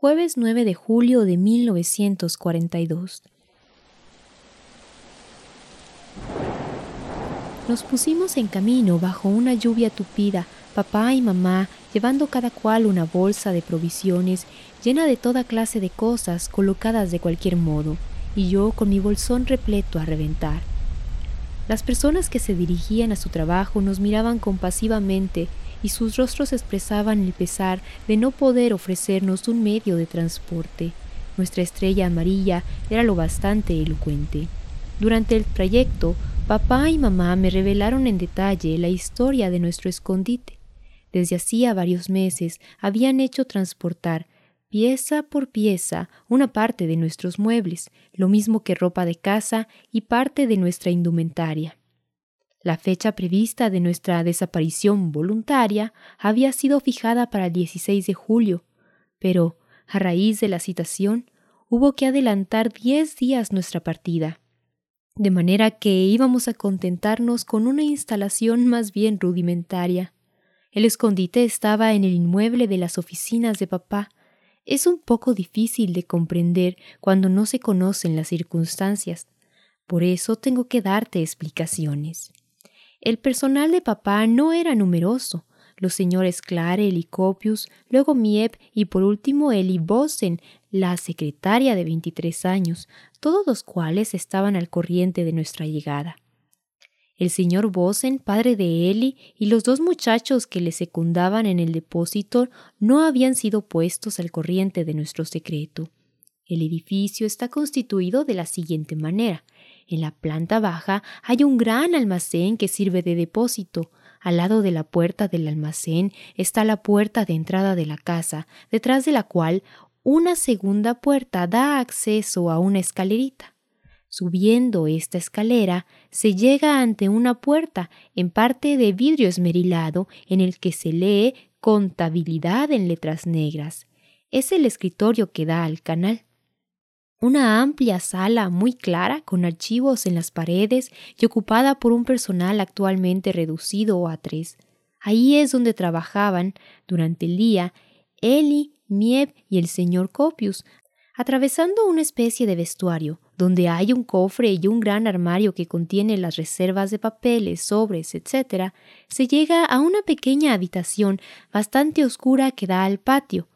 jueves 9 de julio de 1942. Nos pusimos en camino bajo una lluvia tupida, papá y mamá llevando cada cual una bolsa de provisiones llena de toda clase de cosas colocadas de cualquier modo, y yo con mi bolsón repleto a reventar. Las personas que se dirigían a su trabajo nos miraban compasivamente y sus rostros expresaban el pesar de no poder ofrecernos un medio de transporte. Nuestra estrella amarilla era lo bastante elocuente. Durante el trayecto, papá y mamá me revelaron en detalle la historia de nuestro escondite. Desde hacía varios meses habían hecho transportar pieza por pieza una parte de nuestros muebles, lo mismo que ropa de casa y parte de nuestra indumentaria. La fecha prevista de nuestra desaparición voluntaria había sido fijada para el 16 de julio, pero, a raíz de la citación, hubo que adelantar diez días nuestra partida, de manera que íbamos a contentarnos con una instalación más bien rudimentaria. El escondite estaba en el inmueble de las oficinas de papá. Es un poco difícil de comprender cuando no se conocen las circunstancias. Por eso tengo que darte explicaciones. El personal de papá no era numeroso. Los señores Clarel y Copius, luego Miep y por último Eli Bosen, la secretaria de 23 años, todos los cuales estaban al corriente de nuestra llegada. El señor Bosen, padre de Eli, y los dos muchachos que le secundaban en el depósito no habían sido puestos al corriente de nuestro secreto. El edificio está constituido de la siguiente manera. En la planta baja hay un gran almacén que sirve de depósito. Al lado de la puerta del almacén está la puerta de entrada de la casa, detrás de la cual una segunda puerta da acceso a una escalerita. Subiendo esta escalera se llega ante una puerta en parte de vidrio esmerilado en el que se lee contabilidad en letras negras. Es el escritorio que da al canal. Una amplia sala muy clara, con archivos en las paredes y ocupada por un personal actualmente reducido a tres. Ahí es donde trabajaban durante el día Eli, Mieb y el señor Copius, atravesando una especie de vestuario, donde hay un cofre y un gran armario que contiene las reservas de papeles, sobres, etc., se llega a una pequeña habitación bastante oscura que da al patio,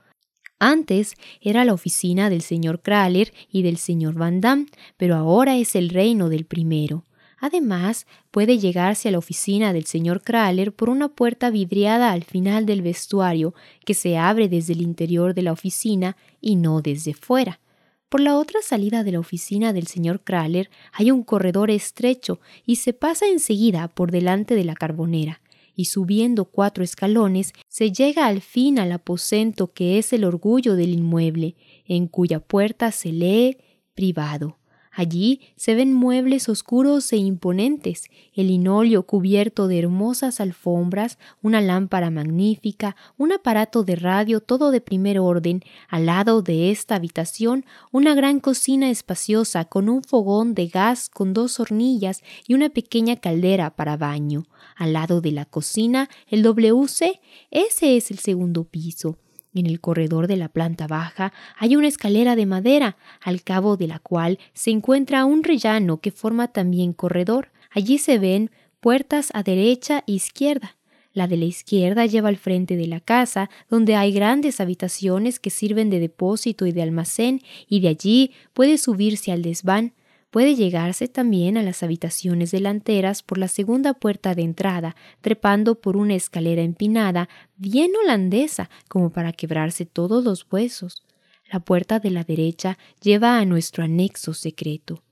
antes era la oficina del señor Kraler y del señor Van Damme, pero ahora es el reino del primero. Además, puede llegarse a la oficina del señor Kraler por una puerta vidriada al final del vestuario que se abre desde el interior de la oficina y no desde fuera. Por la otra salida de la oficina del señor Kraler hay un corredor estrecho y se pasa enseguida por delante de la carbonera y subiendo cuatro escalones se llega al fin al aposento que es el orgullo del inmueble, en cuya puerta se lee privado. Allí se ven muebles oscuros e imponentes, el linóleo cubierto de hermosas alfombras, una lámpara magnífica, un aparato de radio todo de primer orden, al lado de esta habitación una gran cocina espaciosa con un fogón de gas con dos hornillas y una pequeña caldera para baño. Al lado de la cocina el WC, ese es el segundo piso. En el corredor de la planta baja hay una escalera de madera, al cabo de la cual se encuentra un rellano que forma también corredor. Allí se ven puertas a derecha e izquierda. La de la izquierda lleva al frente de la casa, donde hay grandes habitaciones que sirven de depósito y de almacén, y de allí puede subirse al desván. Puede llegarse también a las habitaciones delanteras por la segunda puerta de entrada, trepando por una escalera empinada, bien holandesa, como para quebrarse todos los huesos. La puerta de la derecha lleva a nuestro anexo secreto.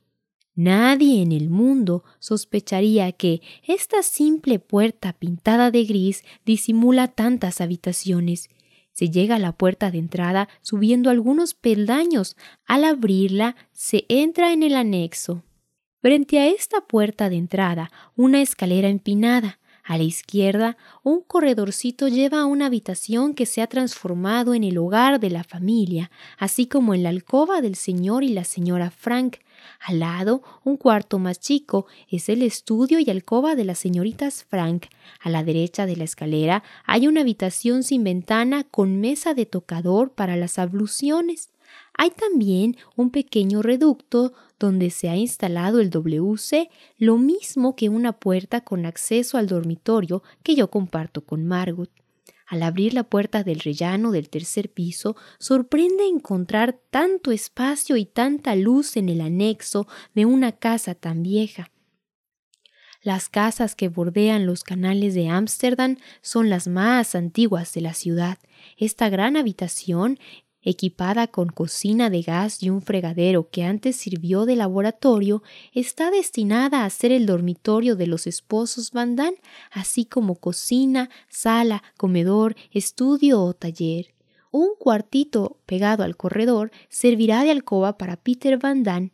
Nadie en el mundo sospecharía que esta simple puerta pintada de gris disimula tantas habitaciones. Se llega a la puerta de entrada subiendo algunos peldaños. Al abrirla, se entra en el anexo. Frente a esta puerta de entrada, una escalera empinada. A la izquierda, un corredorcito lleva a una habitación que se ha transformado en el hogar de la familia, así como en la alcoba del señor y la señora Frank. Al lado, un cuarto más chico, es el estudio y alcoba de las señoritas Frank. A la derecha de la escalera hay una habitación sin ventana con mesa de tocador para las abluciones. Hay también un pequeño reducto donde se ha instalado el WC, lo mismo que una puerta con acceso al dormitorio que yo comparto con Margot. Al abrir la puerta del rellano del tercer piso, sorprende encontrar tanto espacio y tanta luz en el anexo de una casa tan vieja. Las casas que bordean los canales de Ámsterdam son las más antiguas de la ciudad. Esta gran habitación equipada con cocina de gas y un fregadero que antes sirvió de laboratorio, está destinada a ser el dormitorio de los esposos Van Damme, así como cocina, sala, comedor, estudio o taller. Un cuartito pegado al corredor servirá de alcoba para Peter Van Damme.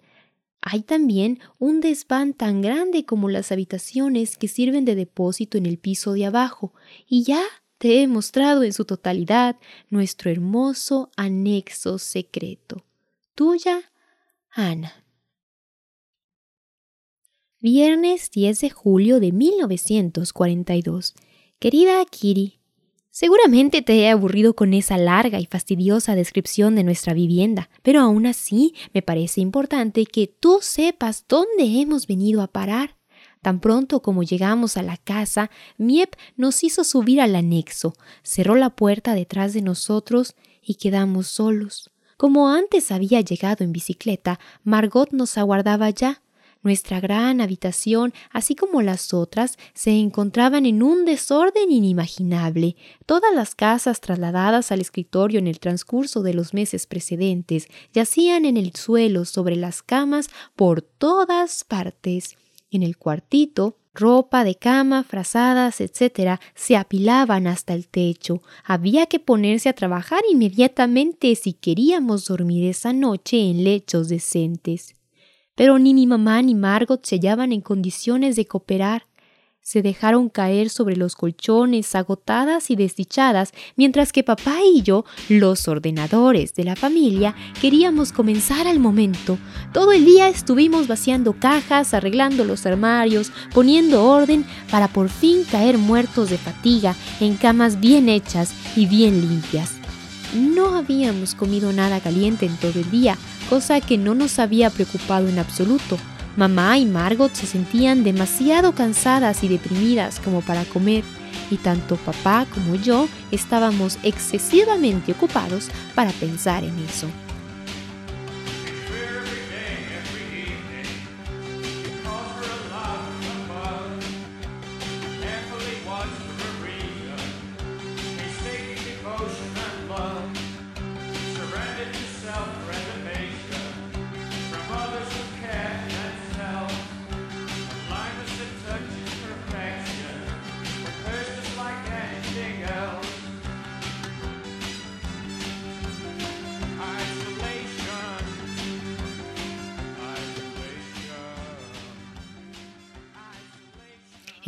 Hay también un desván tan grande como las habitaciones que sirven de depósito en el piso de abajo, y ya te he mostrado en su totalidad nuestro hermoso anexo secreto. Tuya, Ana. Viernes 10 de julio de 1942. Querida Kiri, seguramente te he aburrido con esa larga y fastidiosa descripción de nuestra vivienda, pero aún así me parece importante que tú sepas dónde hemos venido a parar. Tan pronto como llegamos a la casa, Miep nos hizo subir al anexo, cerró la puerta detrás de nosotros y quedamos solos. Como antes había llegado en bicicleta, Margot nos aguardaba ya. Nuestra gran habitación, así como las otras, se encontraban en un desorden inimaginable. Todas las casas trasladadas al escritorio en el transcurso de los meses precedentes yacían en el suelo sobre las camas por todas partes. En el cuartito, ropa de cama, frazadas, etc., se apilaban hasta el techo. Había que ponerse a trabajar inmediatamente si queríamos dormir esa noche en lechos decentes. Pero ni mi mamá ni Margot se hallaban en condiciones de cooperar se dejaron caer sobre los colchones agotadas y desdichadas, mientras que papá y yo, los ordenadores de la familia, queríamos comenzar al momento. Todo el día estuvimos vaciando cajas, arreglando los armarios, poniendo orden para por fin caer muertos de fatiga en camas bien hechas y bien limpias. No habíamos comido nada caliente en todo el día, cosa que no nos había preocupado en absoluto Mamá y Margot se sentían demasiado cansadas y deprimidas como para comer, y tanto papá como yo estábamos excesivamente ocupados para pensar en eso.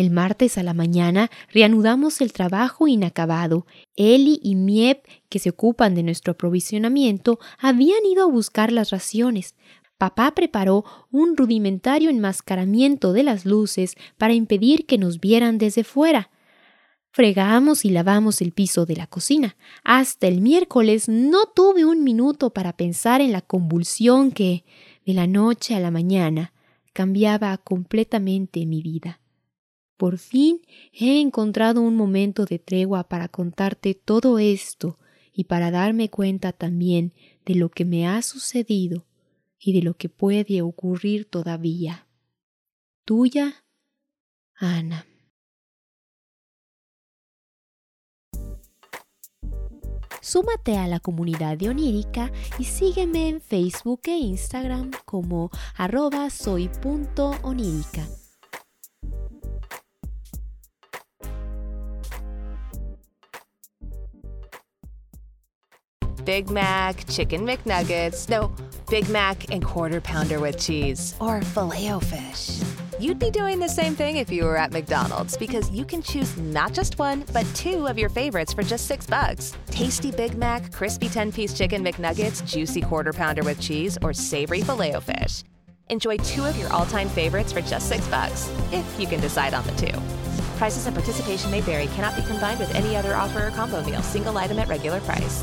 El martes a la mañana reanudamos el trabajo inacabado. Eli y Miep, que se ocupan de nuestro aprovisionamiento, habían ido a buscar las raciones. Papá preparó un rudimentario enmascaramiento de las luces para impedir que nos vieran desde fuera. Fregamos y lavamos el piso de la cocina. Hasta el miércoles no tuve un minuto para pensar en la convulsión que, de la noche a la mañana, cambiaba completamente mi vida. Por fin he encontrado un momento de tregua para contarte todo esto y para darme cuenta también de lo que me ha sucedido y de lo que puede ocurrir todavía. Tuya, Ana. Súmate a la comunidad de Onírica y sígueme en Facebook e Instagram como arroba soy.onírica. Big Mac, Chicken McNuggets, no, Big Mac and Quarter Pounder with cheese, or Filet-O-Fish. You'd be doing the same thing if you were at McDonald's because you can choose not just one, but two of your favorites for just six bucks. Tasty Big Mac, crispy 10 piece chicken McNuggets, juicy quarter pounder with cheese, or savory filet o fish. Enjoy two of your all time favorites for just six bucks, if you can decide on the two. Prices and participation may vary, cannot be combined with any other offer or combo meal, single item at regular price.